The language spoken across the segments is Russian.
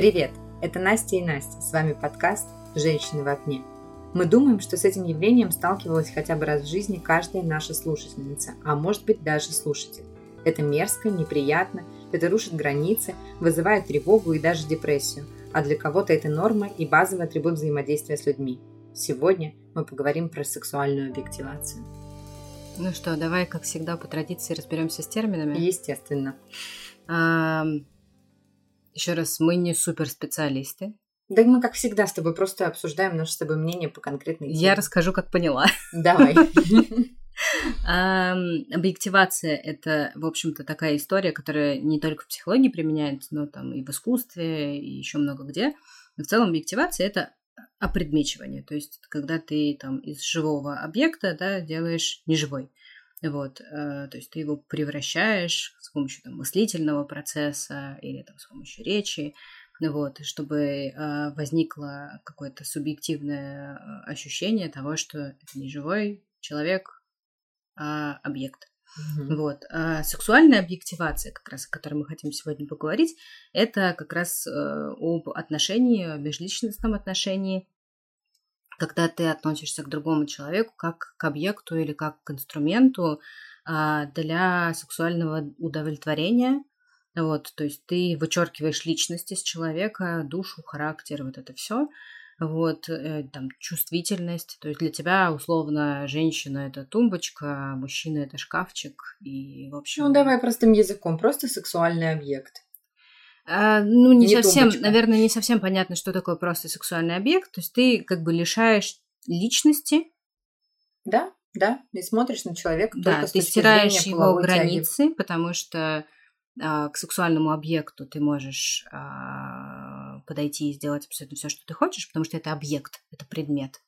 Привет! Это Настя и Настя. С вами подкаст «Женщины в окне». Мы думаем, что с этим явлением сталкивалась хотя бы раз в жизни каждая наша слушательница, а может быть даже слушатель. Это мерзко, неприятно, это рушит границы, вызывает тревогу и даже депрессию, а для кого-то это норма и базовый атрибут взаимодействия с людьми. Сегодня мы поговорим про сексуальную объективацию. Ну что, давай, как всегда, по традиции разберемся с терминами. Естественно. Еще раз, мы не суперспециалисты. Да мы, как всегда, с тобой просто обсуждаем наше с тобой мнение по конкретной теме. Я расскажу, как поняла. Давай. Объективация – это, в общем-то, такая история, которая не только в психологии применяется, но там и в искусстве, и еще много где. Но в целом объективация – это опредмечивание, то есть когда ты там из живого объекта да, делаешь неживой. Вот, э, то есть ты его превращаешь с помощью там, мыслительного процесса или там, с помощью речи, вот, чтобы э, возникло какое-то субъективное э, ощущение того, что это не живой человек, а объект. Мгм. Вот. А сексуальная объективация, как раз о которой мы хотим сегодня поговорить, это как раз э, об отношении, о межличностном отношении, когда ты относишься к другому человеку как к объекту или как к инструменту а, для сексуального удовлетворения. Вот, то есть ты вычеркиваешь личность из человека, душу, характер, вот это все. Вот, э, там, чувствительность. То есть для тебя, условно, женщина это тумбочка, а мужчина это шкафчик. И, в общем... Ну, давай простым языком. Просто сексуальный объект. А, ну, не, Не совсем, тумбочка. наверное, не совсем понятно, что такое просто сексуальный объект. То есть ты как бы лишаешь личности, Да, да. И смотришь на человека да, только с ты точки стираешь его тяги. границы, потому что а, к сексуальному объекту ты можешь а, подойти и сделать абсолютно все, что ты хочешь, потому что это объект, это предмет.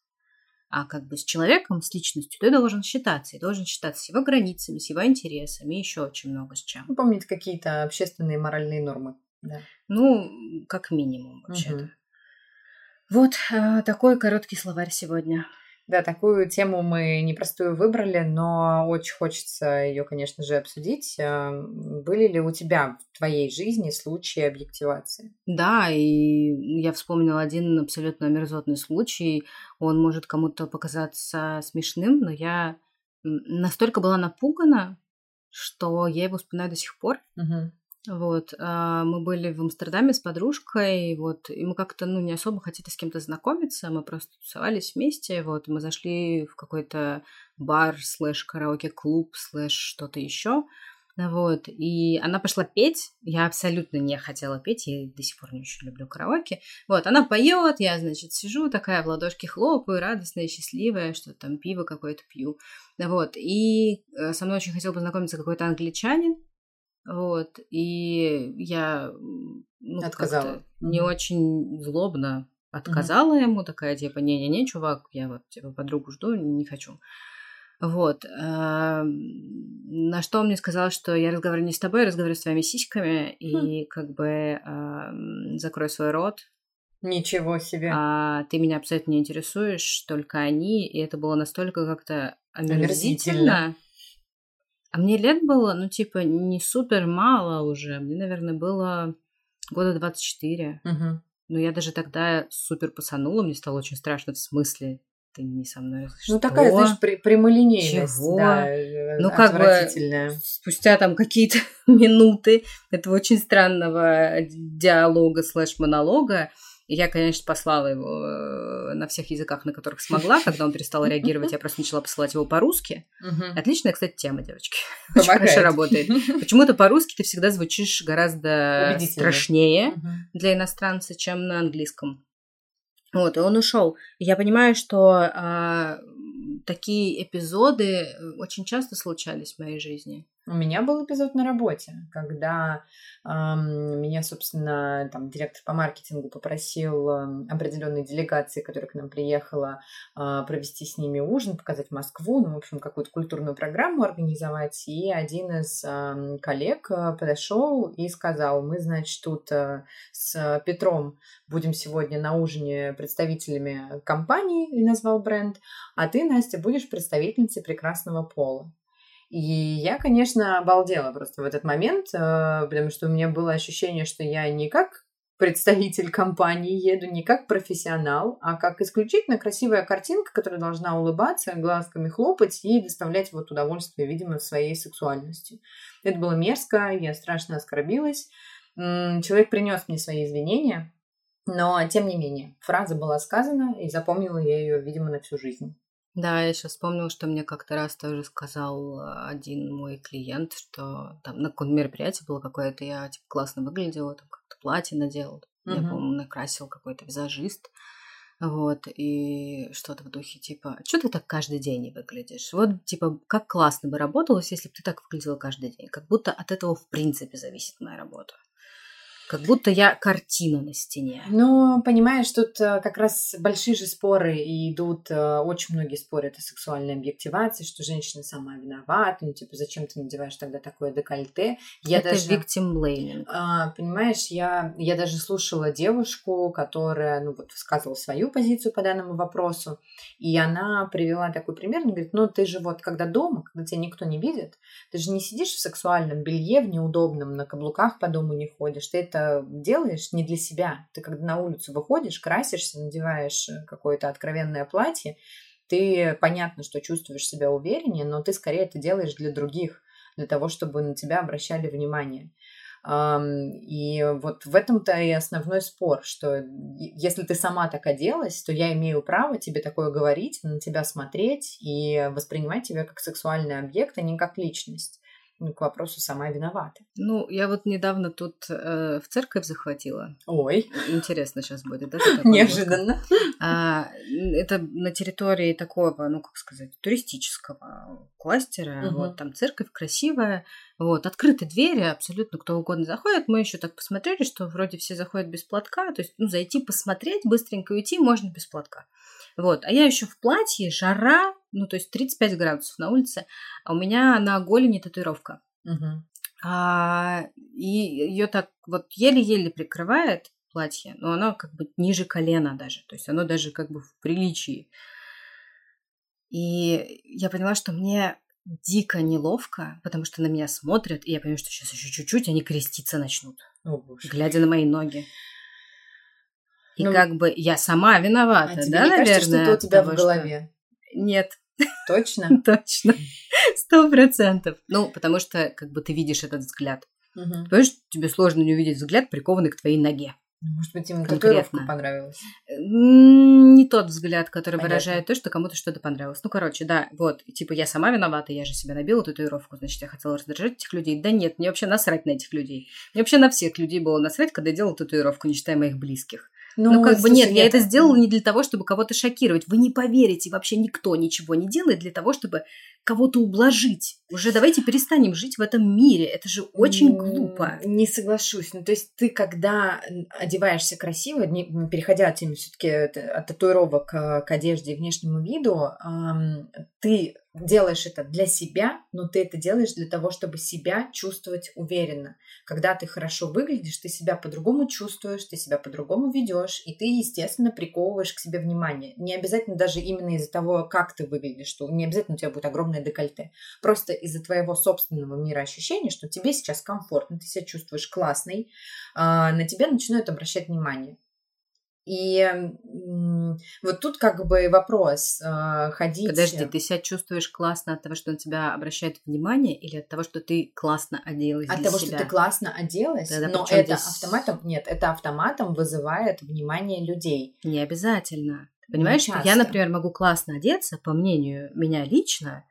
А как бы с человеком, с личностью ты должен считаться, и должен считаться с его границами, с его интересами, еще очень много с чем. Ну, помнить какие-то общественные моральные нормы. Да. Ну, как минимум, вообще-то. Мгм. Вот а, такой короткий словарь сегодня. Да, такую тему мы непростую выбрали, но очень хочется ее, конечно же, обсудить. А, Были ли у тебя в твоей жизни случаи объективации? Да, и я вспомнила один абсолютно мерзотный случай. Он может кому-то показаться смешным, но я настолько была напугана, что я его вспоминаю до сих пор. Мгм. Вот, а, мы были в Амстердаме с подружкой, вот, и мы как-то, ну, не особо хотели с кем-то знакомиться, мы просто тусовались вместе, вот, мы зашли в какой-то бар, слэш караоке-клуб, слэш что-то еще, вот, и она пошла петь, я абсолютно не хотела петь, я до сих пор не очень люблю караоке, вот, она поет, я, значит, сижу такая в ладошки хлопаю, радостная, счастливая, что там пиво какое-то пью, вот, и э, со мной очень хотел познакомиться какой-то англичанин, вот, и я ну, Отказала. не очень злобно отказала ему, такая, типа, не-не-не, чувак, я вот, типа, подругу жду, не хочу. Вот. а, На что он мне сказал, что я разговариваю не с тобой, я разговариваю с твоими сиськами, и как бы а, закрой свой рот, Ничего себе. а ты меня абсолютно не интересуешь, только они, и это было настолько как-то Омерзительно. омерзительно. А мне лет было, ну, типа, не супер мало уже. Мне, наверное, было года 24. Мгм. Но я даже тогда супер пасанула, мне стало очень страшно. В смысле, ты не со мной? Ну, Что? такая, знаешь, при- прямолинейность. Чего? Да, э, Ну, как бы спустя там какие-то минуты этого очень странного диалога слэш я, конечно, послала его э, на всех языках, на которых смогла. Когда он перестал реагировать, я просто начала посылать его по-русски. Отличная, кстати, тема, девочки. Очень хорошо работает. Почему-то по-русски ты всегда звучишь гораздо страшнее для иностранца, чем на английском. Вот, и он ушел. Я понимаю, что а, такие эпизоды э, очень часто случались в моей жизни. У меня был эпизод на работе, когда ам, меня, собственно, там директор по маркетингу попросил ам, определенной делегации, которая к нам приехала, а, провести с ними ужин, показать Москву, ну, в общем, какую-то культурную программу организовать. И один из ам, коллег подошел и сказал, мы, значит, тут а, с Петром будем сегодня на ужине представителями компании, и назвал бренд, а ты, Настя, будешь представительницей прекрасного пола. И я, конечно, обалдела просто в этот момент, э, потому что у меня было ощущение, что я не как представитель компании, еду не как профессионал, а как исключительно красивая картинка, которая должна улыбаться, глазками хлопать и доставлять вот удовольствие, видимо, своей сексуальностью. Это было мерзко, я страшно оскорбилась. Человек принес мне свои извинения, но, тем не менее, фраза была сказана, и запомнила я ее, видимо, на всю жизнь. Да, я сейчас вспомнила, что мне как-то раз тоже сказал э, один мой клиент, что там на каком-то мероприятии было какое-то, я типа классно выглядела, там как-то платье надела, uh-huh. я, по-моему, накрасил какой-то визажист, вот, и что-то в духе типа, что ты так каждый день не выглядишь? Вот, типа, как классно бы работалось, если бы ты так выглядела каждый день. Как будто от этого в принципе зависит моя работа. Как будто я картина на стене. Ну, понимаешь, тут э, как раз большие же споры идут, э, очень многие спорят о сексуальной объективации, что женщина сама виновата, ну, типа, зачем ты надеваешь тогда такое декольте? Я Это даже, victim blaming. А, понимаешь, я, я даже слушала девушку, которая, ну, вот, высказывала свою позицию по данному вопросу, и она привела такой пример, она говорит, ну, ты же вот, когда дома, когда тебя никто не видит, ты же не сидишь в сексуальном белье, в неудобном, на каблуках по дому не ходишь, ты это делаешь не для себя. Ты когда на улицу выходишь, красишься, надеваешь э, какое-то откровенное платье, ты понятно, что чувствуешь себя увереннее, но ты скорее это делаешь для других, для того, чтобы на тебя обращали внимание. И вот в этом-то и основной спор, что если ты сама так оделась, то я имею право тебе такое говорить, на тебя смотреть и воспринимать тебя как сексуальный объект, а не как личность ну, к вопросу сама виновата. Ну, я вот недавно тут э, в церковь захватила. Ой. Интересно сейчас будет, да? Неожиданно. А, это на территории такого, ну, как сказать, туристического кластера. Угу. Вот там церковь красивая. Вот, открыты двери, абсолютно кто угодно заходит. Мы еще так посмотрели, что вроде все заходят без платка. То есть, ну, зайти посмотреть, быстренько уйти можно без платка. Вот, а я еще в платье, жара, ну, то есть 35 градусов на улице, а у меня на голени татуировка. Угу. А, и ее так вот еле-еле прикрывает платье, но оно как бы ниже колена даже, то есть оно даже как бы в приличии. И я поняла, что мне дико неловко, потому что на меня смотрят, и я понимаю, что сейчас еще чуть-чуть они креститься начнут, О, боже. глядя на мои ноги. И ну, как бы я сама виновата, а да, не наверное? Кажется, что это у тебя в голове? Что... Нет. Точно? Точно. Сто процентов. Ну, потому что как бы ты видишь этот взгляд. Угу. Понимаешь, тебе сложно не увидеть взгляд, прикованный к твоей ноге. Ну, может быть, им татуировка понравилась? Не тот взгляд, который Понятно. выражает то, что кому-то что-то понравилось. Ну, короче, да, вот, типа, я сама виновата, я же себе набила татуировку, значит, я хотела раздражать этих людей. Да нет, мне вообще насрать на этих людей. Мне вообще на всех людей было насрать, когда я делала татуировку, не считая моих близких. Ну, ну как бы нет, я это сделала не для того, чтобы кого-то шокировать. Вы не поверите, вообще никто ничего не делает для того, чтобы кого-то ублажить. Уже давайте перестанем жить в этом мире. Это же очень глупо. Не соглашусь. Ну, то есть ты, когда одеваешься красиво, не, переходя от все-таки от татуировок к, к одежде и внешнему виду, ты делаешь это для себя, но ты это делаешь для того, чтобы себя чувствовать уверенно. Когда ты хорошо выглядишь, ты себя по-другому чувствуешь, ты себя по-другому ведешь, и ты, естественно, приковываешь к себе внимание. Не обязательно даже именно из-за того, как ты выглядишь, что не обязательно у тебя будет огромное декольте. Просто из-за твоего собственного мира ощущения, что тебе сейчас комфортно, ты себя чувствуешь классной, а, на тебя начинают обращать внимание. И вот тут как бы вопрос э, ходить. Подожди, ты себя чувствуешь классно от того, что на тебя обращает внимание, или от того, что ты классно оделась? От того, себя? что ты классно оделась, Тогда но это здесь... автоматом нет, это автоматом вызывает внимание людей. Не обязательно. Понимаешь, я, например, могу классно одеться, по мнению меня лично,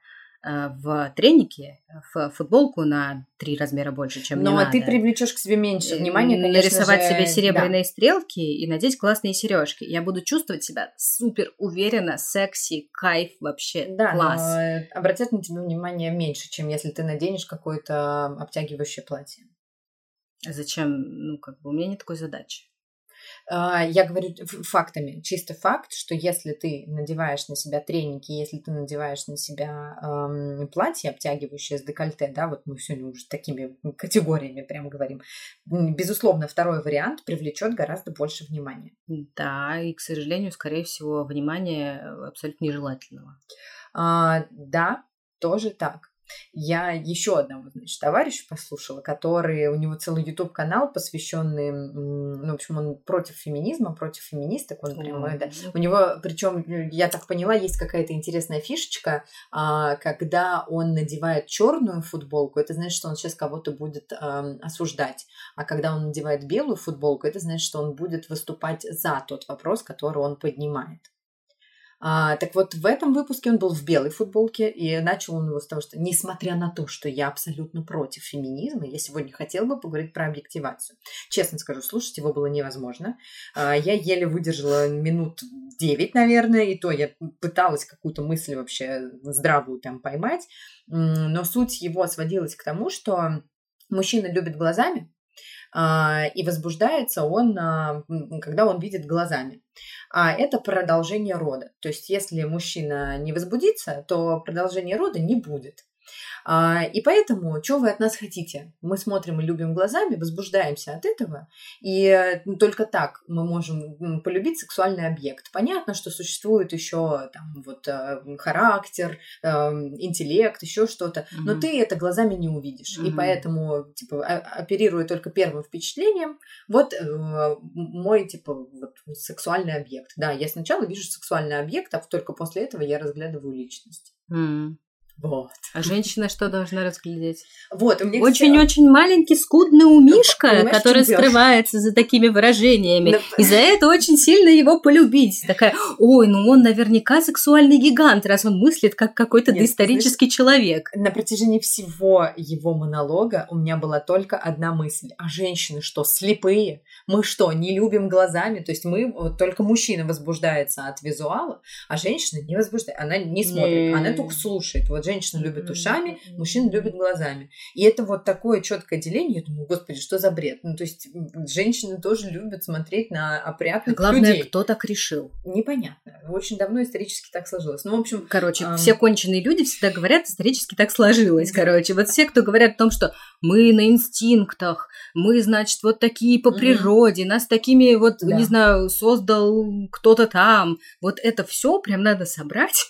в тренике, в футболку на три размера больше, чем Но мне надо. ты привлечешь к себе меньше внимания, конечно Нарисовать же... себе серебряные да. стрелки и надеть классные сережки. Я буду чувствовать себя супер уверенно, секси, кайф вообще, да, класс. Но обратят на тебя внимание меньше, чем если ты наденешь какое-то обтягивающее платье. А зачем? Ну, как бы у меня нет такой задачи. А, я говорю фактами, чисто факт, что если ты надеваешь на себя треники, если ты надеваешь на себя эм, платье, обтягивающее с декольте, да, вот мы сегодня уже такими категориями прям говорим, безусловно, второй вариант привлечет гораздо больше внимания. Да, и, к сожалению, скорее всего, внимание абсолютно нежелательного. А, да, тоже так. Я еще одного, значит, товарища послушала, который, у него целый YouTube-канал, посвященный, ну, в общем, он против феминизма, против феминисток, он прямо, да. У него, причем, я так поняла, есть какая-то интересная фишечка, а, когда он надевает черную футболку, это значит, что он сейчас кого-то будет осуждать, а когда он надевает белую футболку, это значит, что он будет выступать за тот вопрос, который он поднимает. А, так вот, в этом выпуске он был в белой футболке, и начал он его с того, что, несмотря на то, что я абсолютно против феминизма, я сегодня хотела бы поговорить про объективацию. Честно скажу, слушать его было невозможно. А, я еле выдержала минут девять, наверное, и то я пыталась какую-то мысль вообще здравую там поймать, но суть его сводилась к тому, что мужчина любит глазами, и возбуждается он, когда он видит глазами а это продолжение рода. То есть, если мужчина не возбудится, то продолжения рода не будет. А, и поэтому, что вы от нас хотите? Мы смотрим и любим глазами, возбуждаемся от этого, и э, только так мы можем полюбить сексуальный объект. Понятно, что существует еще там вот э, характер, эм, интеллект, еще что-то, mm-hmm. но ты это глазами не увидишь, mm-hmm. и поэтому типа оперируя только первым впечатлением, вот э, мой типа вот сексуальный объект. Да, я сначала вижу сексуальный объект, а только после этого я разглядываю личность. Mm. Вот. А женщина что должна разглядеть? Вот, Очень-очень маленький, скудный умишка, ну, который скрывается за такими выражениями. Но... И за это очень сильно его полюбить. Такая, ой, ну он наверняка сексуальный гигант, раз он мыслит как какой-то Нет, доисторический знаешь, человек. На протяжении всего его монолога у меня была только одна мысль. А женщины что, слепые? Мы что, не любим глазами? То есть мы, вот только мужчина возбуждается от визуала, а женщина не возбуждается. Она не смотрит, она только слушает. Вот женщина любит ушами, мужчина любит глазами. И это вот такое четкое деление. Я думаю, господи, что за бред? Ну, то есть женщины тоже любят смотреть на опрятных Главное, людей. кто так решил? Непонятно. Очень давно исторически так сложилось. Ну, в общем... Короче, эм... все конченые люди всегда говорят, исторически так сложилось. Короче, вот все, кто говорят о том, что мы на инстинктах, мы, значит, вот такие по природе, нас такими вот, да. не знаю, создал кто-то там. Вот это все прям надо собрать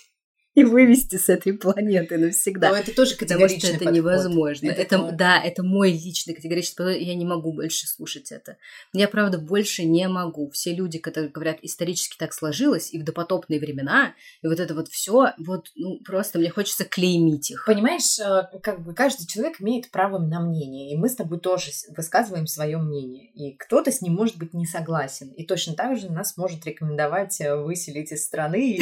и вывести с этой планеты навсегда. Но это тоже категоричный Потому что это подход. невозможно. Это, это, да, это мой личный категоричный подход. Я не могу больше слушать это. Я, правда, больше не могу. Все люди, которые говорят, исторически так сложилось, и в допотопные времена, и вот это вот все, вот, ну, просто мне хочется клеймить их. Понимаешь, э, как бы каждый человек имеет право на мнение, и мы с тобой тоже высказываем свое мнение. И кто-то с ним может быть не согласен. И точно так же нас может рекомендовать э, выселить из страны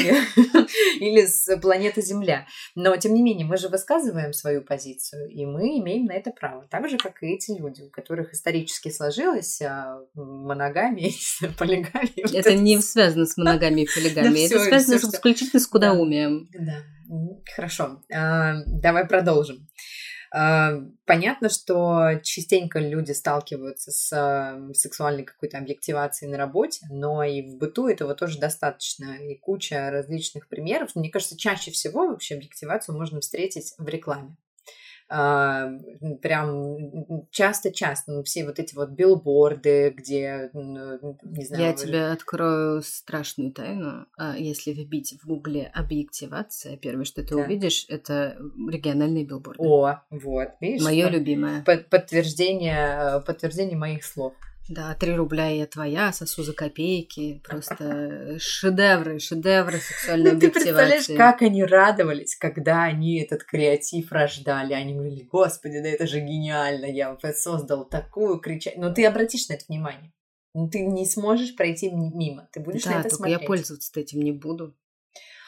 или с планета Земля. Но, тем не менее, мы же высказываем свою позицию, и мы имеем на это право. Так же, как и эти люди, у которых исторически сложилось а, моногамия, полигамия. Это не связано с моногамией и полигамией, это связано исключительно с кудаумием. Да, хорошо. А, давай продолжим. А, понятно, что частенько люди сталкиваются с сексуальной какой-то объективацией на работе, но и в быту этого тоже достаточно, и куча различных примеров. Мне кажется, чаще всего вообще объективацию можно встретить в рекламе. А, прям часто-часто, ну, все вот эти вот билборды, где, ну, не знаю... Я тебе открою страшную тайну. А, если вбить в гугле объективация, первое, что ты да. увидишь, это региональные билборды. О, вот, видишь? Мое любимое. Подтверждение, подтверждение моих слов. Да, три рубля и я твоя, сосу за копейки. Просто шедевры, шедевры сексуальной объективации. Ты представляешь, как они радовались, когда они этот креатив рождали. Они говорили, господи, да это же гениально, я создал такую кричать. Но ты обратишь на это внимание. Ну, ты не сможешь пройти мимо. Ты будешь да, на это смотреть. я пользоваться этим не буду.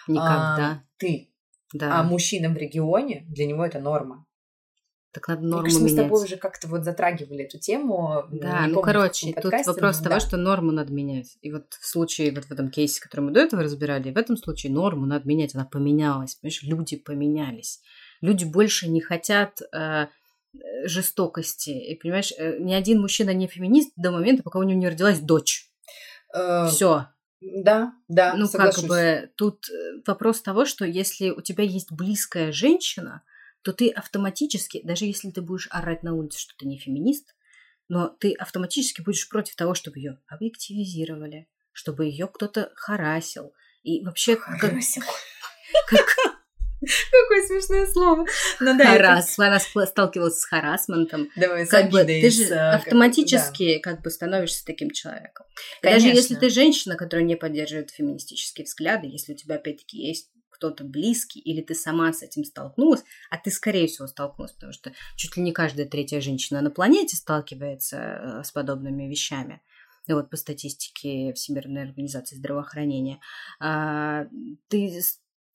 Никогда. А, ты. Да. А мужчина в регионе, для него это норма. Так надо норму Мне кажется, менять. мы с тобой уже как-то вот затрагивали эту тему. Да, ну, короче, тут вопрос но, того, да. что норму надо менять. И вот в случае, вот в этом кейсе, который мы до этого разбирали, в этом случае норму надо менять, она поменялась. Понимаешь, люди поменялись. Люди больше не хотят э, жестокости. И, понимаешь, э, ни один мужчина не феминист до момента, пока у него не родилась дочь. Э, Все. Да, да, Ну, соглашусь. как бы тут э, вопрос того, что если у тебя есть близкая женщина, то ты автоматически, даже если ты будешь орать на улице, что ты не феминист, но ты автоматически будешь против того, чтобы ее объективизировали, чтобы ее кто-то харасил. И вообще... Харасил. Как, как, Какое смешное слово. Ну, да, Харас. Это... Она сталкивалась с харасментом. Давай, как бы, ты же автоматически как, да. как бы становишься таким человеком. Конечно. Даже если ты женщина, которая не поддерживает феминистические взгляды, если у тебя опять-таки есть кто-то близкий, или ты сама с этим столкнулась, а ты, скорее всего, столкнулась, потому что чуть ли не каждая третья женщина на планете сталкивается э, с подобными вещами. И вот по статистике Всемирной организации здравоохранения, а, ты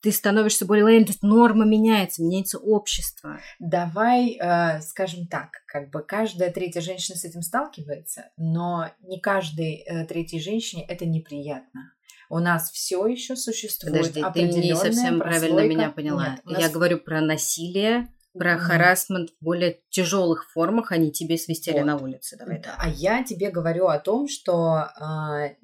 ты становишься более лояльным, то есть норма меняется, меняется общество. Давай э, скажем так, как бы каждая третья женщина с этим сталкивается, но не каждой э, третьей женщине это неприятно. У нас все еще существует Подожди, ты не совсем правильно меня поняла. Нет, нас... Я говорю про насилие, про mm. харасмент в более тяжелых формах, они тебе свистели вот. на улице. Давай да. А я тебе говорю о том, что э,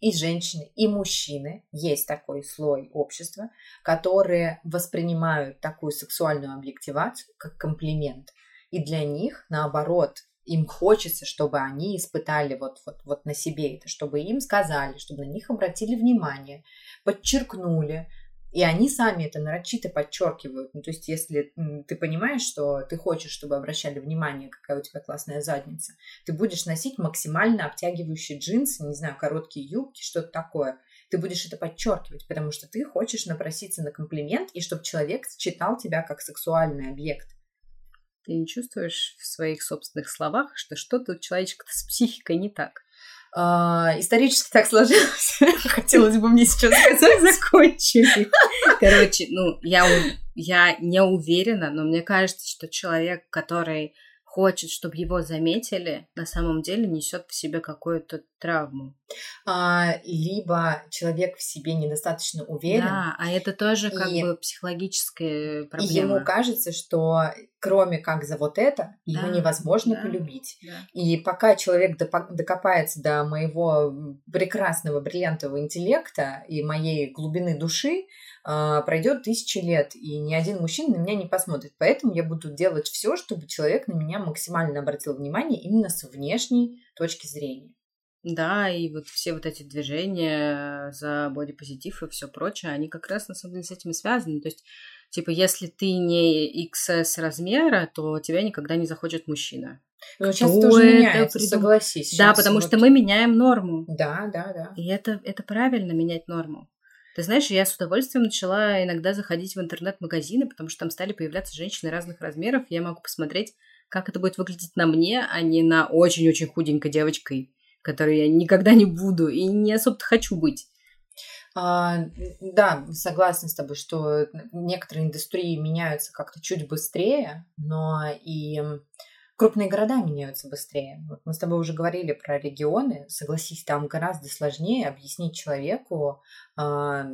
и женщины, и мужчины есть такой слой общества, которые воспринимают такую сексуальную объективацию как комплимент. И для них, наоборот, им хочется, чтобы они испытали вот, вот, вот на себе это, чтобы им сказали, чтобы на них обратили внимание, подчеркнули, и они сами это нарочито подчеркивают. Ну, то есть, если ты понимаешь, что ты хочешь, чтобы обращали внимание, какая у тебя классная задница, ты будешь носить максимально обтягивающие джинсы, не знаю, короткие юбки, что-то такое. Ты будешь это подчеркивать, потому что ты хочешь напроситься на комплимент, и чтобы человек читал тебя как сексуальный объект. Ты не чувствуешь в своих собственных словах, что что-то у человечка с психикой не так? А, исторически так сложилось. Хотелось бы мне сейчас сказать, закончили. Короче, ну, я, я не уверена, но мне кажется, что человек, который хочет, чтобы его заметили, на самом деле несет в себе какую-то травму. А, либо человек в себе недостаточно уверен. Да, а это тоже как и, бы психологическая проблема. И ему кажется, что кроме как за вот это, да, его невозможно да, полюбить. Да. И пока человек докопается до моего прекрасного бриллиантового интеллекта и моей глубины души, а, пройдет тысячи лет, и ни один мужчина на меня не посмотрит. Поэтому я буду делать все, чтобы человек на меня максимально обратил внимание именно с внешней точки зрения. Да, и вот все вот эти движения за бодипозитив и все прочее, они как раз на самом деле с этим и связаны. То есть, типа, если ты не XS размера, то тебя никогда не захочет мужчина. Но сейчас тоже меняется, придум... согласись. Да, потому вот... что мы меняем норму. Да, да, да. И это, это правильно, менять норму. Ты знаешь, я с удовольствием начала иногда заходить в интернет-магазины, потому что там стали появляться женщины разных размеров. И я могу посмотреть, как это будет выглядеть на мне, а не на очень-очень худенькой девочкой, которой я никогда не буду и не особо хочу быть. А, да, согласна с тобой, что некоторые индустрии меняются как-то чуть быстрее, но и крупные города меняются быстрее. Вот мы с тобой уже говорили про регионы. Согласись, там гораздо сложнее объяснить человеку э,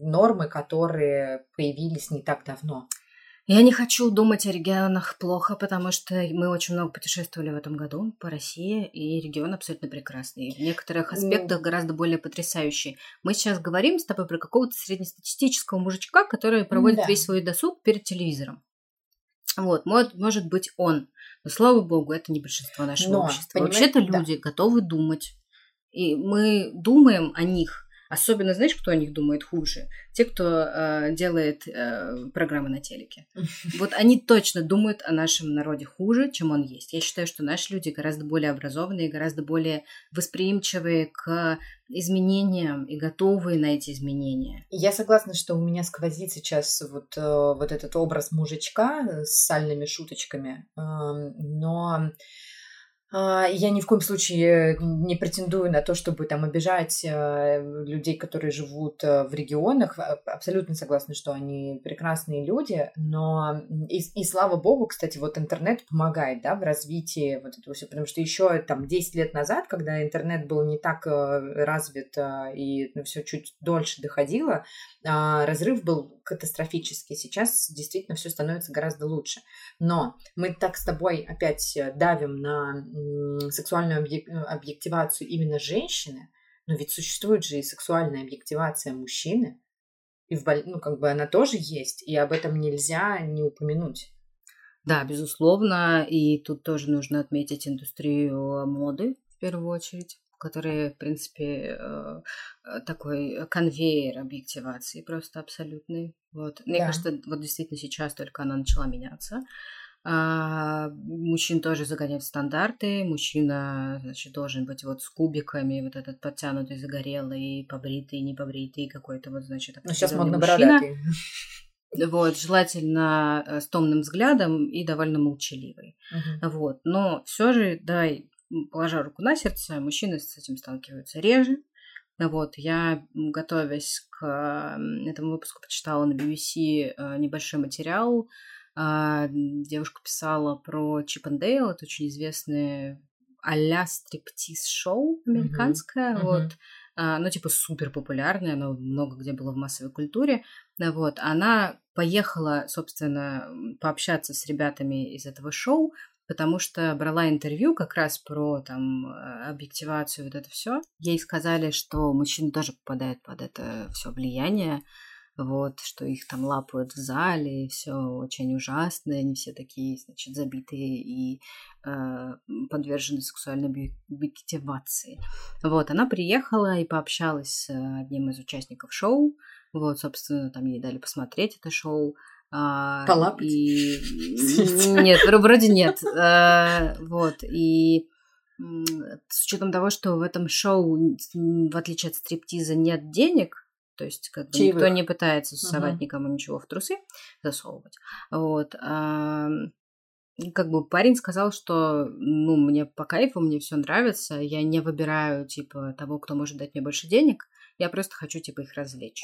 нормы, которые появились не так давно. Я не хочу думать о регионах плохо, потому что мы очень много путешествовали в этом году по России, и регион абсолютно прекрасный. В некоторых аспектах гораздо более потрясающий. Мы сейчас говорим с тобой про какого-то среднестатистического мужичка, который проводит да. весь свой досуг перед телевизором. Вот, может, может быть он. Но, слава богу, это не большинство нашего Но, общества. Вообще-то люди да. готовы думать. И мы думаем о них Особенно, знаешь, кто о них думает хуже? Те, кто э, делает э, программы на телеке. Вот они точно думают о нашем народе хуже, чем он есть. Я считаю, что наши люди гораздо более образованные, гораздо более восприимчивые к изменениям и готовые на эти изменения. Я согласна, что у меня сквозит сейчас вот, э, вот этот образ мужичка с сальными шуточками, э, но я ни в коем случае не претендую на то, чтобы там обижать э, людей, которые живут э, в регионах. Абсолютно согласна, что они прекрасные люди, но и, и слава богу, кстати, вот интернет помогает, да, в развитии вот этого всего, потому что еще там 10 лет назад, когда интернет был не так э, развит и ну, все чуть дольше доходило, а, разрыв был катастрофический. Сейчас действительно все становится гораздо лучше. Но мы так с тобой опять давим на сексуальную объективацию именно женщины, но ведь существует же и сексуальная объективация мужчины, и в, ну, как бы она тоже есть, и об этом нельзя не упомянуть. Да, безусловно, и тут тоже нужно отметить индустрию моды в первую очередь, которые, в принципе, э, э, такой конвейер объективации просто абсолютный. Вот. Мне да. кажется, вот действительно сейчас только она начала меняться. А, мужчин тоже загоняют стандарты. Мужчина, значит, должен быть вот с кубиками, вот этот подтянутый, загорелый, побритый, не побритый, какой-то вот, значит, Ну, сейчас модно бородатый. Вот, желательно э, с томным взглядом и довольно молчаливый. Uh-huh. Вот, но все же, дай, положа руку на сердце, мужчины с этим сталкиваются реже. Вот, я, готовясь к этому выпуску, почитала на BBC э, небольшой материал. А, девушка писала про Чип и Дейл, это очень известное а-ля стриптиз-шоу американское. Uh-huh. Вот. Uh, ну, типа, супер популярное, оно много где было в массовой культуре. Вот. Она поехала, собственно, пообщаться с ребятами из этого шоу, потому что брала интервью как раз про там э, объективацию, вот это все. Ей сказали, что мужчины тоже попадают под это все влияние, вот, что их там лапают в зале, все очень ужасно, они все такие, значит, забитые и э, подвержены сексуальной объективации. Вот, она приехала и пообщалась с одним из участников шоу, вот, собственно, там ей дали посмотреть это шоу. А, Полапать? И... Нет, вроде нет. А, вот, и с учетом того, что в этом шоу, в отличие от стриптиза, нет денег, то есть как бы никто не пытается совать угу. никому ничего в трусы засовывать. Вот. А, как бы парень сказал, что ну, мне по кайфу, мне все нравится, я не выбираю типа того, кто может дать мне больше денег, я просто хочу типа их развлечь.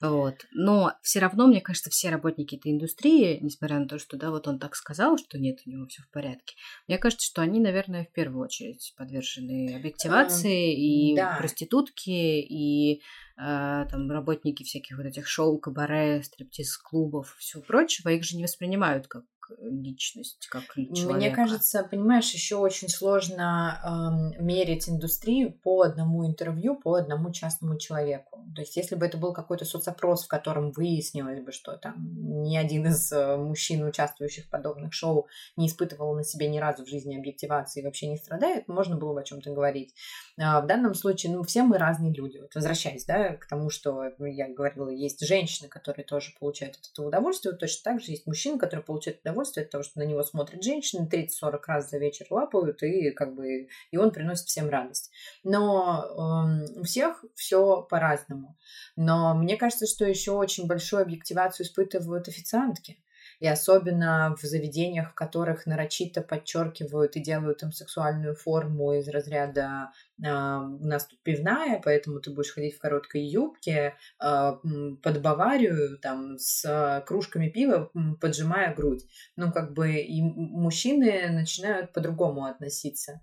Вот. Но все равно, мне кажется, все работники этой индустрии, несмотря на то, что да, вот он так сказал, что нет, у него все в порядке, мне кажется, что они, наверное, в первую очередь подвержены объективации и да. проститутки, и э, там работники всяких вот этих шоу, кабаре, стриптиз-клубов, все прочего, их же не воспринимают как личность, как человека. Мне кажется, понимаешь, еще очень сложно эм, мерить индустрию по одному интервью, по одному частному человеку. То есть, если бы это был какой-то соцопрос, в котором выяснилось бы, что там ни один из э, мужчин, участвующих в подобных шоу, не испытывал на себе ни разу в жизни объективации и вообще не страдает, можно было бы о чем-то говорить. А в данном случае, ну, все мы разные люди. Вот возвращаясь, да, к тому, что я говорила, есть женщины, которые тоже получают от этого удовольствие, вот точно так же есть мужчины, которые получают удовольствие удовольствие от того, что на него смотрят женщины, 30-40 раз за вечер лапают, и как бы и он приносит всем радость. Но э, у всех все по-разному. Но мне кажется, что еще очень большую объективацию испытывают официантки и особенно в заведениях, в которых нарочито подчеркивают и делают им сексуальную форму из разряда а, у нас тут пивная, поэтому ты будешь ходить в короткой юбке а, под Баварию, там, с кружками пива, поджимая грудь. Ну, как бы и мужчины начинают по-другому относиться.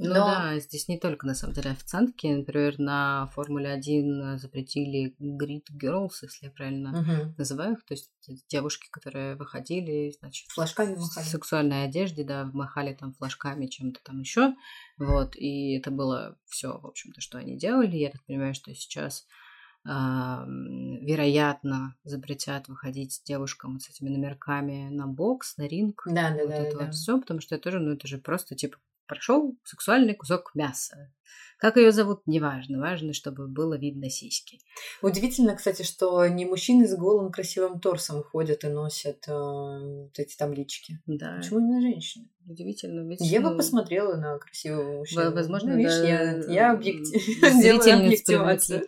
Ну Но... да, здесь не только на самом деле официантки. Например, на Формуле 1 запретили grid girls, если я правильно угу. называю их. То есть девушки, которые выходили, значит, флажками махали. В сексуальной одежде, да, махали там флажками, чем-то там еще. Вот, и это было все, в общем-то, что они делали. Я так понимаю, что сейчас вероятно, запретят выходить девушкам с этими номерками на бокс, на ринг. Да, да, вот да. Это да. вот все, потому что это тоже, ну, это же просто типа прошел сексуальный кусок мяса. Как ее зовут, неважно. Важно, чтобы было видно сиськи. Удивительно, кстати, что не мужчины с голым красивым торсом ходят и носят э, вот эти таблички. Да. Почему именно женщины? Удивительно. Ведь, я ну, бы посмотрела на красивого мужчину. Возможно, ну, видишь, да, я, я объектив... делаю объективацию.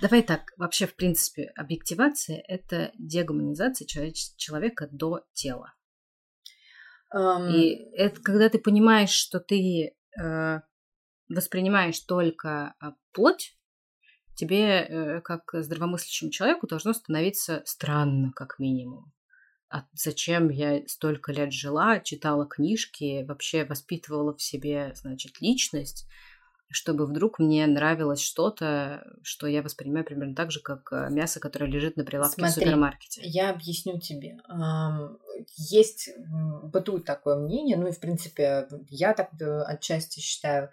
Давай так, вообще, в принципе, объективация – это дегуманизация человека до тела. Um... И это когда ты понимаешь, что ты э, воспринимаешь только э, плоть, тебе, э, как здравомыслящему человеку, должно становиться странно, как минимум. А зачем я столько лет жила, читала книжки, вообще воспитывала в себе, значит, личность, чтобы вдруг мне нравилось что-то, что я воспринимаю примерно так же, как э, мясо, которое лежит на прилавке Смотри, в супермаркете. Я объясню тебе. Есть, бытует такое мнение, ну и, в принципе, я так э, отчасти считаю,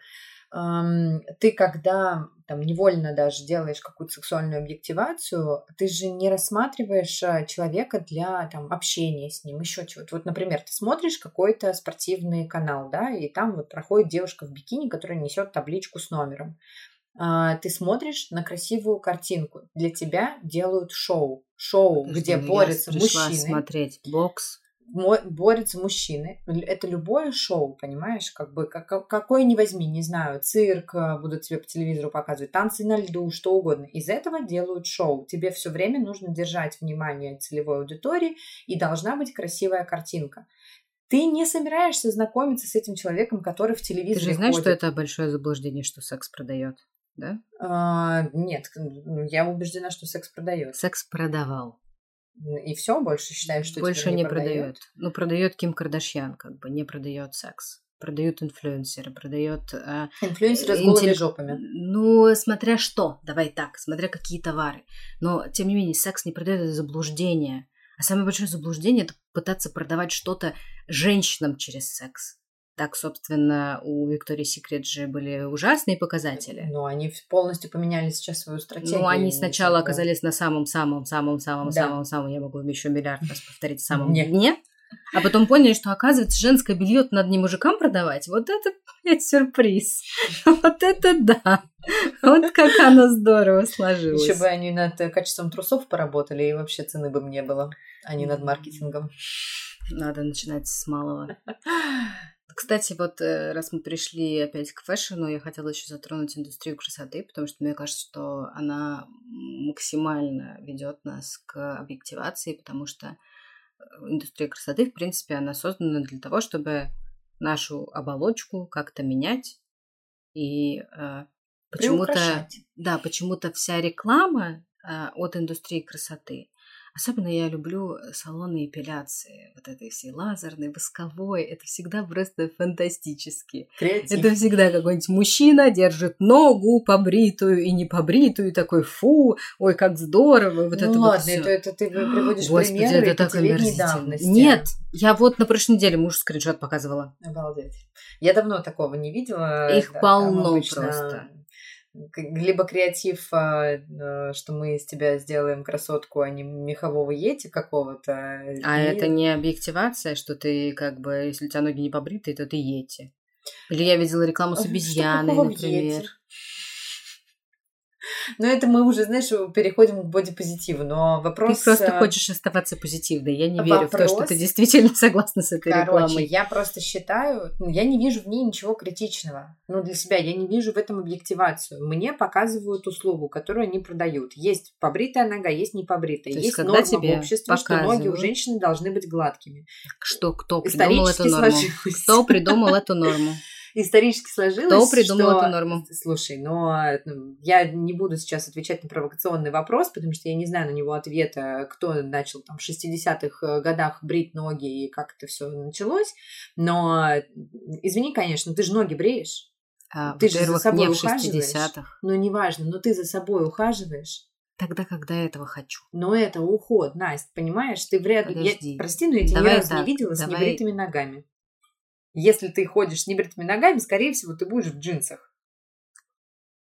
ты когда там невольно даже делаешь какую-то сексуальную объективацию, ты же не рассматриваешь а, человека для там общения с ним, еще чего-то. Вот, например, ты смотришь какой-то спортивный канал, да, и там вот проходит девушка в бикини, которая несет табличку с номером. А, ты смотришь на красивую картинку. Для тебя делают шоу. Шоу, Подожди, где ну борются мужчины. смотреть бокс борются мужчины. Это любое шоу, понимаешь? Как бы как, какой не возьми, не знаю, цирк а, будут тебе по телевизору показывать, танцы на льду, что угодно. Из этого делают шоу. Тебе все время нужно держать внимание целевой аудитории и должна быть красивая картинка. Ты не собираешься знакомиться с этим человеком, который в телевизоре Ты же знаешь, ходит. что это большое заблуждение, что секс продает, да? А, нет, я убеждена, что секс продает. Секс продавал. И все, больше считаю, что больше не, не продает. Ну, продает Ким Кардашьян, как бы не продает секс. Продают инфлюенсеры, продает... Э, инфлюенсеры с голыми жопами. Ну, смотря что, давай так, смотря какие товары. Но, тем не менее, секс не продает это заблуждение. А самое большое заблуждение – это пытаться продавать что-то женщинам через секс. Так, собственно, у Виктории Секрет же были ужасные показатели. Ну, они полностью поменяли сейчас свою стратегию. Ну, они сначала оказались на самом-самом-самом-самом-самом-самом, я могу еще миллиард раз повторить, самом Нет. дне. А потом поняли, что, оказывается, женское белье надо не мужикам продавать. Вот это, блядь, сюрприз. Вот это да. Вот как оно здорово сложилось. Еще бы они над качеством трусов поработали, и вообще цены бы не было, а не над маркетингом. Надо начинать с малого. Кстати, вот э, раз мы пришли опять к фэшну, я хотела еще затронуть индустрию красоты, потому что мне кажется, что она максимально ведет нас к объективации, потому что э, индустрия красоты, в принципе, она создана для того, чтобы нашу оболочку как-то менять. И э, почему-то, да, почему-то вся реклама э, от индустрии красоты Особенно я люблю э, салоны эпиляции, вот этой всей лазерной, восковой. Это всегда просто фантастически. Креатив. Это всегда какой-нибудь мужчина держит ногу побритую и не побритую, и такой фу, ой, как здорово. Вот ну это ладно, вот это, это ты приводишь Господи, примеры это так давности. Нет, я вот на прошлой неделе мужу скриншот показывала. Обалдеть. Я давно такого не видела. Их да, полно обычно... просто либо креатив, а, а, что мы из тебя сделаем красотку, а не мехового ети какого-то. А и... это не объективация, что ты как бы, если у тебя ноги не побритые, то ты ети. Или я видела рекламу с обезьяной, например. Йети? Но это мы уже, знаешь, переходим к бодипозитиву. Но вопрос... Ты просто э, хочешь оставаться позитивной. Я не верю вопрос... в то, что ты действительно согласна с этой Короче, рекламой. я просто считаю... Ну, я не вижу в ней ничего критичного. Ну, для себя. Я не вижу в этом объективацию. Мне показывают услугу, которую они продают. Есть побритая нога, есть не побритая. есть, есть норма тебе в обществе, показывают... что ноги у женщины должны быть гладкими. Что? Кто придумал эту норму? Сложилось. Кто придумал эту норму? Исторически сложилось. Кто придумал что... эту норму? Слушай, но ну, я не буду сейчас отвечать на провокационный вопрос, потому что я не знаю на него ответа, кто начал там в 60-х э, годах брить ноги и как это все началось. Но извини, конечно, ты же ноги бреешь. А, ты же за собой не ухаживаешь. 60-х. Ну, неважно, но ты за собой ухаживаешь. Тогда, когда я этого хочу. Но это уход, Настя, понимаешь? Ты вряд ли... Я... Прости, но я тебя ни разу не видела давай... с небритыми ногами. Если ты ходишь с небритыми ногами, скорее всего, ты будешь в джинсах.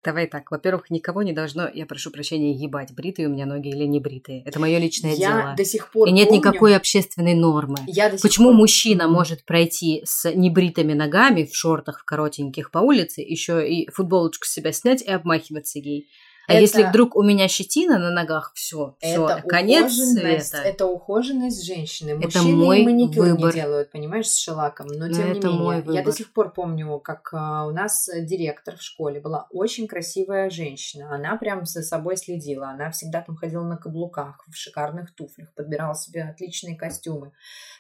Давай так. Во-первых, никого не должно, я прошу прощения, ебать, бритые у меня ноги или не бритые. Это мое личное я дело. Я до сих пор И нет помню... никакой общественной нормы. Я до сих Почему пор... мужчина может пройти с небритыми ногами в шортах в коротеньких по улице, еще и футболочку с себя снять и обмахиваться ей? А это... если вдруг у меня щетина на ногах, все, все, конец света. Это ухоженность женщины. Мужчины это мой маникюр выбор. не делают, понимаешь, с шелаком. Но, но тем это не менее, мой выбор. я до сих пор помню, как а, у нас директор в школе была очень красивая женщина. Она прям за собой следила. Она всегда там ходила на каблуках, в шикарных туфлях, подбирала себе отличные костюмы.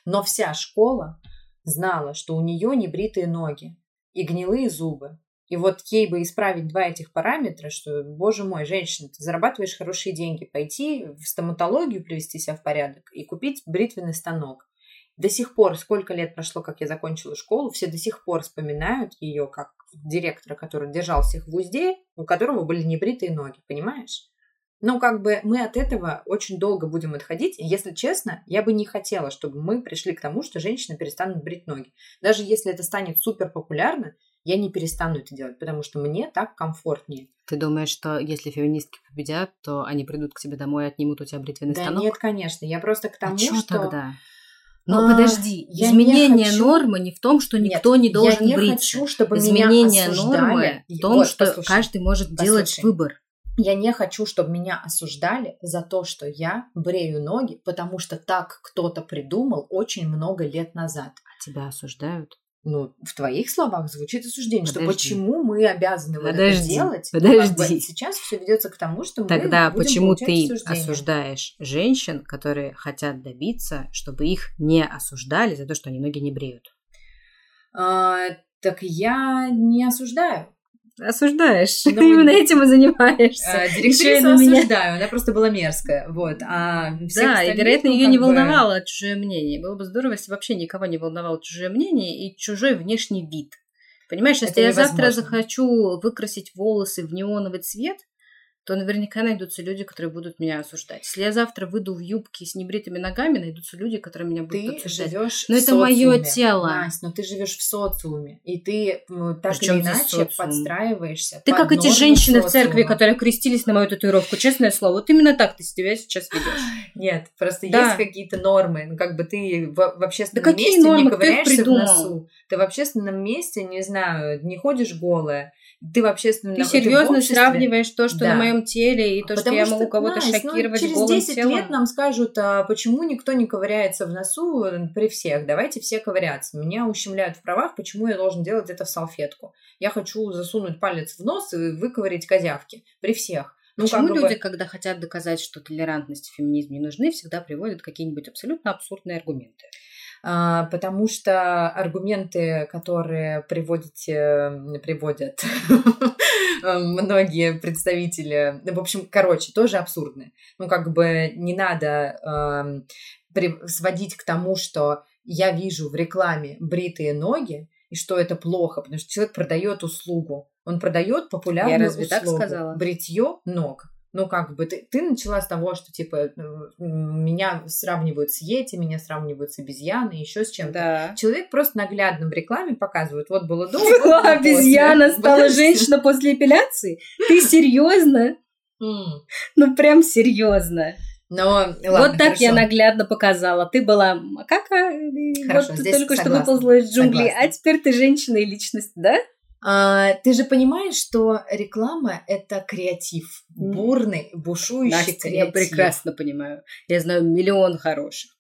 Но вся школа знала, что у нее небритые ноги и гнилые зубы. И вот ей бы исправить два этих параметра, что, боже мой, женщина, ты зарабатываешь хорошие деньги, пойти в стоматологию, привести себя в порядок и купить бритвенный станок. До сих пор, сколько лет прошло, как я закончила школу, все до сих пор вспоминают ее как директора, который держал всех в узде, у которого были небритые ноги, понимаешь? Но как бы мы от этого очень долго будем отходить. Если честно, я бы не хотела, чтобы мы пришли к тому, что женщины перестанут брить ноги. Даже если это станет супер популярно, я не перестану это делать, потому что мне так комфортнее. Ты думаешь, что если феминистки победят, то они придут к тебе домой и отнимут у тебя бритвенный да станок? нет, конечно. Я просто к тому, а чё что... тогда? Но А, подожди, не изменение хочу- нормы не в том, что Нет, никто не должен я не бриться. хочу, чтобы Изменение меня осуждали. нормы в том, Вот, что послушай. каждый может делать послушай. выбор. Я не хочу, чтобы меня осуждали за то, что я брею ноги, потому что так кто-то придумал очень много лет назад. А тебя осуждают? Ну, в твоих словах звучит осуждение, что Подожди. почему мы обязаны вот это Подожди, делать. Ну, как бы подожди. сейчас все ведется к тому, что мы Тогда будем почему ты осуждение. осуждаешь женщин, которые хотят добиться, чтобы их не осуждали за то, что они ноги не бреют? А, так я не осуждаю. Осуждаешь. Ну, Именно этим и занимаешься. А, меня. осуждаю, она просто была мерзкая. Вот. А Да, и, вероятно, ну, ее не бы- волновало чужое мнение. Было бы здорово, если вообще никого не волновало чужое мнение и чужой внешний вид. Понимаешь, если Это я завтра невозможно. захочу выкрасить волосы в неоновый цвет, то наверняка найдутся люди, которые будут меня осуждать. Если я завтра выйду в юбке с небритыми ногами, найдутся люди, которые меня будут Ты обсуждать. живешь Но в это социуме. тело. Настя, но ты живешь в социуме, и ты м, так Причём или иначе подстраиваешься. Ты под как эти женщины в церкви, социума. которые крестились на мою татуировку, честное слово. Вот именно так ты себя сейчас ведешь. Нет, просто Да. есть какие-то нормы. Ну, как бы ты в, в общественном Да какие месте нормы? не ковыряешься в носу. Ты в общественном месте, не знаю, не ходишь голая. Ты в общественном Ты серьезно сравниваешь то, что Да. на моем теле, и то, что Потому я могу кого-то Настя, ну, шокировать через голым 10 телом? лет нам скажут, а почему никто не ковыряется в носу при всех? Давайте все ковыряться. Меня ущемляют в правах, почему я должен делать это в салфетку? Я хочу засунуть палец в нос и выковырять козявки при всех. Ну, Почему как бы- люди, когда хотят доказать, что толерантность и феминизм не нужны, всегда приводят какие-нибудь абсолютно абсурдные аргументы? А, потому что аргументы, которые приводите, приводят многие представители, в общем, короче, тоже абсурдны. Ну, как бы не надо при- сводить к тому, что я вижу в рекламе бритые ноги, и что это плохо, потому что человек продает услугу. Он продает популярную Я разве так услугу. сказала? Бритье ног. Ну, как бы, ты, ты начала с того, что, типа, меня сравнивают с Йети, меня сравнивают с обезьяной, еще с чем-то. Да. Человек просто наглядно в рекламе показывает, вот было до, вот Была было обезьяна, после. стала женщина после эпиляции? Ты серьезно? Ну прям серьезно. Но, ладно, вот так хорошо. я наглядно показала. Ты была макака, Хорошо, вот здесь только что согласна, выползла из джунглей, согласна. а теперь ты женщина и личность, да? А, ты же понимаешь, что реклама – это креатив. Бурный, бушующий Настя, креатив. я прекрасно понимаю. Я знаю миллион хороших.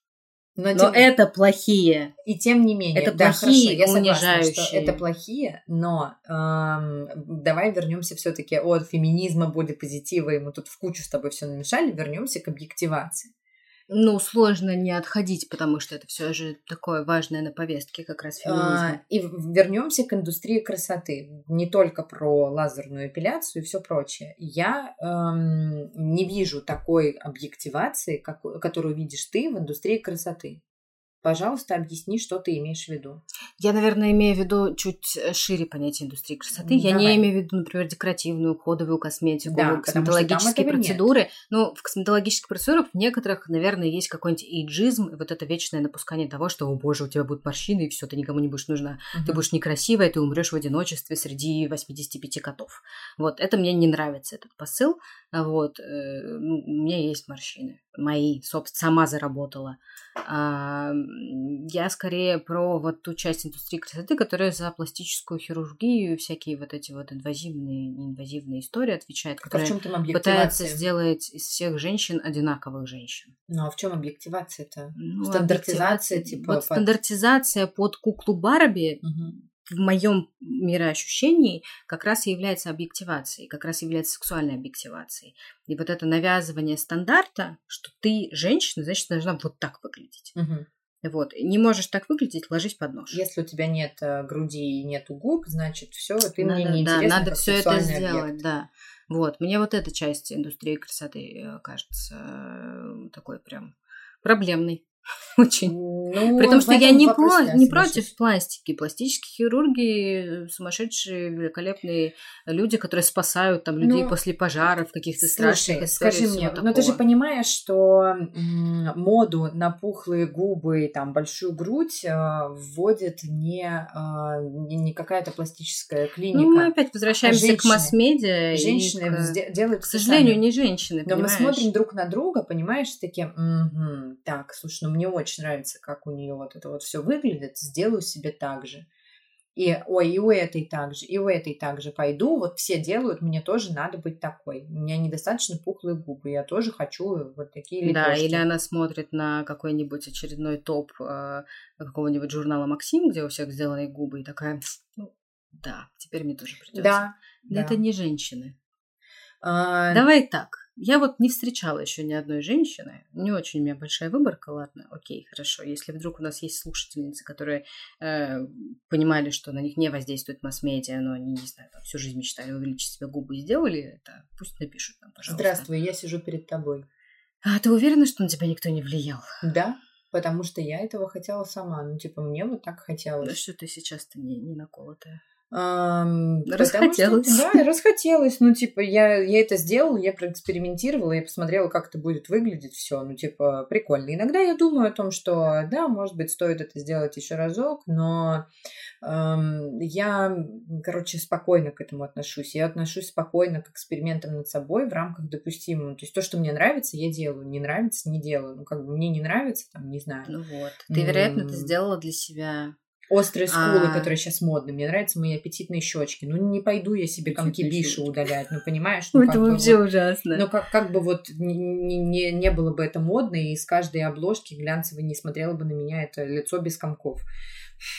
Но, Но тем- это плохие. И тем не менее, Это да, плохие, хорошо, я согласна, что унижающие. это плохие, но эм, давай вернемся все-таки от феминизма, бодипозитива, и мы тут в кучу с тобой все намешали, вернемся к объективации. Ну, сложно не отходить, потому что это все же такое важное на повестке как раз феминизма. А, и вернемся к индустрии красоты. Не только про лазерную эпиляцию и все прочее. Я эм, не вижу такой объективации, как, которую видишь ты в индустрии красоты. Пожалуйста, объясни, что ты имеешь в виду. Я, наверное, имею в виду чуть э, шире понятие индустрии красоты. Я Давай. не имею в виду, например, декоративную, уходовую косметику, Да, косметологические этого нет. процедуры. Ну, в косметологических процедурах в некоторых, наверное, есть какой-нибудь эйджизм, и вот это вечное напускание того, что, о боже, у тебя будут морщины, и все, ты никому не будешь нужна. Ты будешь некрасивая, ты умрешь в одиночестве среди 85 котов. Вот, это мне не нравится, этот посыл. А Вот, э, ну, у меня есть морщины. Мои, собственно, сама заработала. А, я скорее про вот ту часть индустрии красоты, которая за пластическую хирургию и всякие вот эти вот инвазивные, неинвазивные истории отвечает, Так а в которая чем там пытается сделать из всех женщин одинаковых женщин. Ну а в чем объективация-то? Ну, Стандартизация, объективация- типа, Вот под- стандартизация под куклу Барби Мгм. В моем мироощущении как раз и является объективацией, как раз является сексуальной объективацией. И вот это навязывание стандарта, что ты женщина, значит, должна вот так выглядеть. Мгм. Вот. Не можешь так выглядеть, ложись под нож. Если у тебя нет э, груди и нету губ, значит, все, ты мне надо, не да, надо все это сделать, объект. да. Вот. Мне вот эта часть индустрии красоты э, кажется э, такой прям проблемной. Очень. Ну, При том, что я не, я не против пластики. Пластические хирурги, э, сумасшедшие, великолепные люди, которые спасают там людей Ну, после пожаров, каких-то страшных историй. скажи мне, но ты же такого. понимаешь, что моду на пухлые губы и там большую грудь э, вводит не, э, не, какая-то пластическая клиника. Ну, мы опять возвращаемся к женщины. масс-медиа. Женщины к- делают К сожалению, сами. не женщины, Но мы понимаешь? смотрим друг на друга, понимаешь, такие, «Мгм, так, слушай, ну мне очень нравится, как у нее вот это вот все выглядит, сделаю себе так же. И, ой, и у этой так же, и у этой так же пойду, вот все делают, мне тоже надо быть такой. У меня недостаточно пухлые губы, я тоже хочу вот такие Да, лепешки. или она смотрит на какой-нибудь очередной топ э, какого-нибудь журнала Максим, где у всех сделаны губы, и такая, ну, да, теперь мне тоже придется. Да, да. Это не женщины. А, Давай так. Я вот не встречала еще ни одной женщины. Не очень у меня большая выборка, ладно, окей, хорошо. Если вдруг у нас есть слушательницы, которые э, понимали, что на них не воздействует масс-медиа, но они, не знаю, там, всю жизнь мечтали увеличить себе губы и сделали это, пусть напишут нам, пожалуйста. Здравствуй, я сижу перед тобой. А ты уверена, что на тебя никто не влиял? Да, потому что я этого хотела сама. Ну, типа, мне вот так Да хотелось. что ты сейчас-то не, не наколотая. Расхотелось. что- да, расхотелось. Ну, типа, я, я это сделала, я проэкспериментировала, я посмотрела, как это будет выглядеть все. Ну, типа, прикольно. Иногда я думаю о том, что, да, может быть, стоит это сделать еще разок, но ам, я, короче, спокойно к этому отношусь. Я отношусь спокойно к экспериментам над собой в рамках допустимого. То есть то, что мне нравится, я делаю. Не нравится, не делаю. Ну, как бы мне не нравится, там, не знаю. Ну вот. Ты, вероятно, это сделала для себя. Острые скулы, А. которые сейчас модны. Мне нравятся мои аппетитные щечки. Ну, не пойду я себе комки щёчки. удалять, ну, понимаешь? Ну, это вообще ужасно. ну, как, как бы вот не, не, было бы это модно, и из каждой обложки глянцевой не смотрела бы на меня это лицо без комков.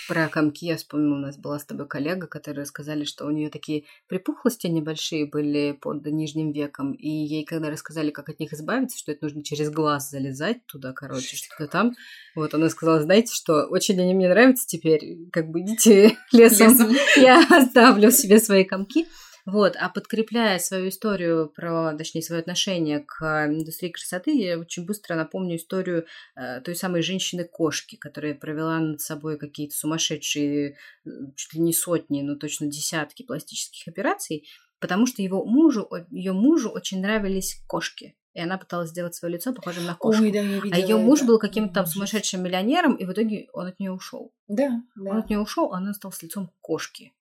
Про комки я вспомнила, у нас была с тобой коллега, которые сказали, что у нее такие припухлости небольшие были под нижним веком, и ей когда рассказали, как от них избавиться, что это нужно через глаз залезать туда, короче, что-то там, вот она сказала, знаете что, очень они мне нравятся теперь, как бы идите лесом, Лесом. я оставлю себе свои комки. Вот, а подкрепляя свою историю про, точнее, свое отношение к индустрии красоты, я очень быстро напомню историю э, той самой женщины-кошки, которая провела над собой какие-то сумасшедшие, э, чуть ли не сотни, но точно десятки пластических операций, потому что его мужу, ее мужу очень нравились кошки. И она пыталась сделать свое лицо похожим на кошку. Ой, да, я видела а ее муж это. был каким-то там сумасшедшим миллионером, и в итоге он от нее ушел. Да, Он да. от нее ушел, а она стала с лицом кошки.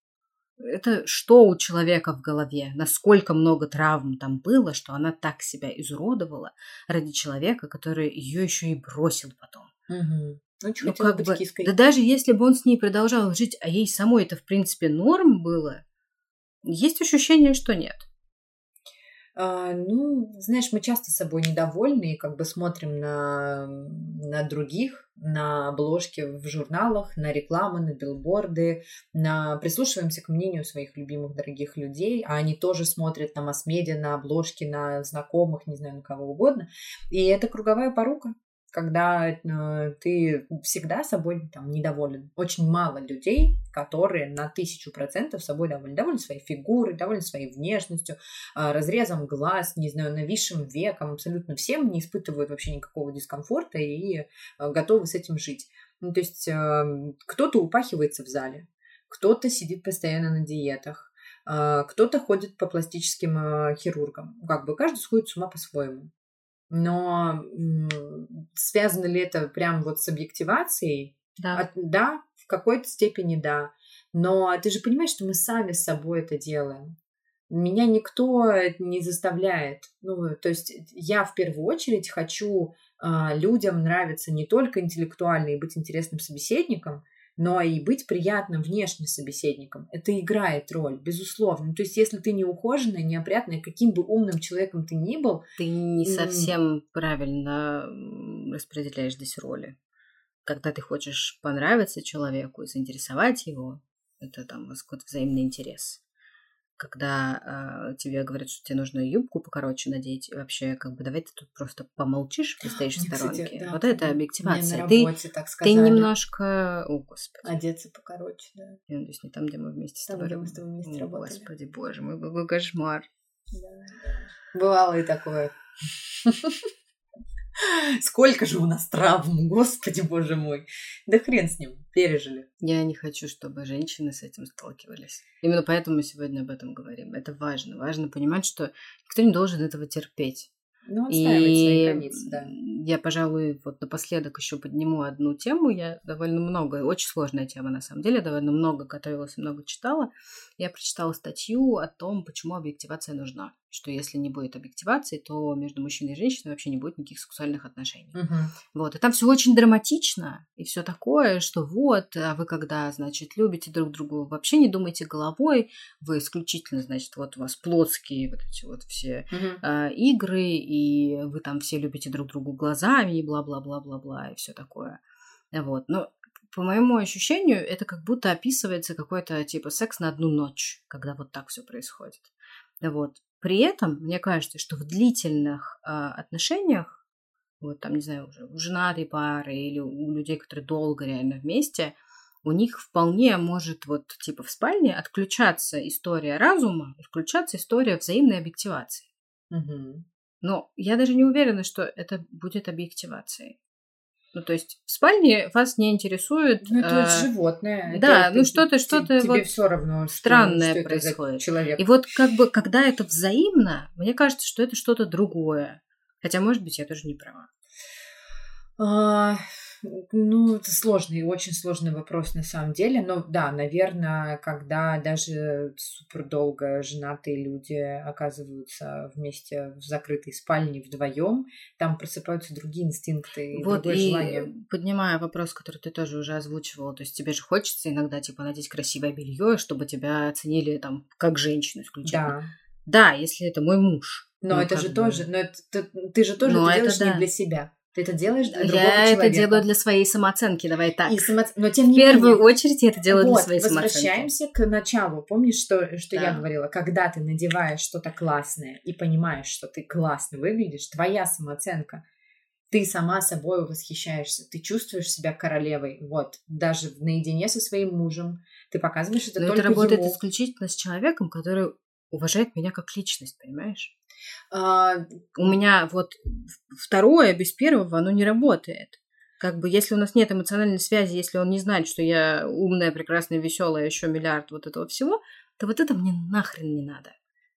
Это что у человека в голове? Насколько много травм там было, что она так себя изуродовала ради человека, который ее еще и бросил потом. Мгм. Ну, Ну, как бы, киской. да даже если бы он с ней продолжал жить, а ей самой это в принципе норм было, есть ощущение, что нет. А, ну, знаешь, мы часто собой недовольны и как бы смотрим на, на других, на обложки в журналах, на рекламы, на билборды, на... прислушиваемся к мнению своих любимых, дорогих людей, а они тоже смотрят на масс-медиа, на обложки, на знакомых, не знаю, на кого угодно. И это круговая порука когда э, ты всегда собой там недоволен. Очень мало людей, которые на тысячу процентов собой довольны. Довольны своей фигурой, довольны своей внешностью, э, разрезом глаз, не знаю, нависшим веком. Абсолютно всем не испытывают вообще никакого дискомфорта и э, готовы с этим жить. Ну, то есть э, кто-то упахивается в зале, кто-то сидит постоянно на диетах, э, кто-то ходит по пластическим э, хирургам. Как бы каждый сходит с ума по-своему. Но связано ли это прям вот с объективацией? Да. От- да, в какой-то степени да. Но ты же понимаешь, что мы сами с собой это делаем. Меня никто не заставляет. Ну, то есть я в первую очередь хочу а, людям нравиться не только интеллектуально и быть интересным собеседником, но и быть приятным внешним собеседником. Это играет роль, безусловно. Ну, То есть если ты не ухоженная, неопрятная, каким бы умным человеком ты ни был, Ты не совсем правильно распределяешь здесь роли. Когда ты хочешь понравиться человеку и заинтересовать его, это там у вас какой-то взаимный интерес. Когда э, тебе говорят, что тебе нужно юбку покороче надеть, и вообще, как бы, давай ты тут просто помолчишь, постоишь в Мне, кстати, сторонке. да, вот это объективация. на Ты, работе так ты сказали. немножко... О, Господи. Одеться покороче, да. Я надеюсь, не там, где мы вместе с Там, тобой где мы с тобой вместе О, работали. Господи, боже мой, какой кошмар. Да, да. Бывало и такое. Сколько же у нас травм, господи, боже мой. Да хрен с ним, пережили. Я не хочу, чтобы женщины с этим сталкивались. Именно поэтому мы сегодня об этом говорим. Это важно. Важно понимать, что никто не должен этого терпеть. Ну, и свои границы, да. Я, пожалуй, вот напоследок еще подниму одну тему. Я довольно много, очень сложная тема на самом деле, довольно много готовилась и много читала. Я прочитала статью о том, почему объективация нужна что если не будет объективации, то между мужчиной и женщиной вообще не будет никаких сексуальных отношений. Угу. Вот. И там все очень драматично, и все такое, что вот, а вы когда, значит, любите друг друга, вообще не думайте головой, вы исключительно, значит, вот у вас плотские вот эти вот все угу. э, игры, и вы там все любите друг другу глазами, и бла-бла-бла-бла-бла, и все такое. Вот. Но по моему ощущению, это как будто описывается какой-то типа секс на одну ночь, когда вот так все происходит. Вот. При этом, мне кажется, что в длительных э, отношениях, вот там, не знаю, уже у женатой пары или у людей, которые долго реально вместе, у них вполне может вот типа в спальне отключаться история разума и включаться история взаимной объективации. Угу. Но я даже не уверена, что это будет объективацией. Ну, то есть в спальне вас не интересует... Ну, это э, животное. Да, это, ну что-то, что-то вот все равно, что, странное что происходит. человек. И вот как бы, когда это взаимно, мне кажется, что это что-то другое. Хотя, может быть, я тоже не права. А, ну, это сложный, очень сложный вопрос на самом деле. Но да, наверное, когда даже супер долго женатые люди оказываются вместе в закрытой спальне вдвоем, там просыпаются другие инстинкты и вот другое и желание. поднимая вопрос, который ты тоже уже озвучивала, то есть тебе же хочется иногда типа надеть красивое белье, чтобы тебя оценили там как женщину исключительно. Да. Да, если это мой муж. Но ну, это же бы... тоже, но это, ты, ты же тоже Но это это делаешь да. не для себя. Ты это делаешь для другого Я человека. это делаю для своей самооценки, давай так. И само... Но тем не В первую менее, очередь я это делаю вот, для своей самооценки. возвращаемся к началу. Помнишь, что, что Да. я говорила? Когда ты надеваешь что-то классное и понимаешь, что ты классно выглядишь, твоя самооценка, ты сама собой восхищаешься, ты чувствуешь себя королевой. Вот, даже наедине со своим мужем ты показываешь это Но только это работает ему. исключительно с человеком, который уважает меня как личность, понимаешь? А, У меня вот второе без первого, оно не работает. Как бы, если у нас нет эмоциональной связи, если он не знает, что я умная, прекрасная, веселая, еще миллиард вот этого всего, то вот это мне нахрен не надо.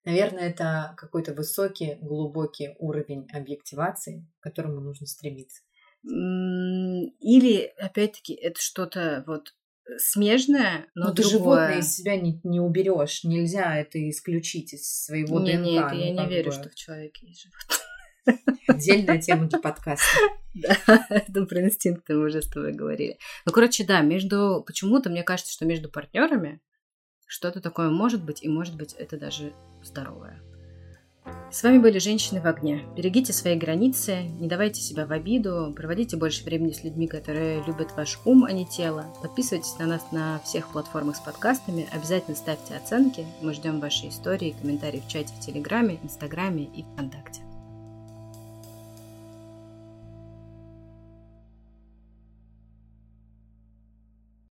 наверное, это какой-то высокий, глубокий уровень объективации, к которому нужно стремиться. Или, опять-таки, это что-то вот смежное, но Но ты животное из себя не, не уберешь. Нельзя это исключить из своего не, ДНК. не, это ну, я не как верю, бы. что в человеке есть животное. Отдельная тема для подкаста. Да, это про инстинкты мы уже с тобой говорили. Ну, короче, да, между... Почему-то мне кажется, что между партнерами что-то такое может быть, и может быть это даже здоровое. С вами были «Женщины в огне». Берегите свои границы, не давайте себя в обиду, проводите больше времени с людьми, которые любят ваш ум, а не тело. Подписывайтесь на нас на всех платформах с подкастами, обязательно ставьте оценки. Мы ждем ваши истории и комментарии в чате в Телеграме, Инстаграме и ВКонтакте.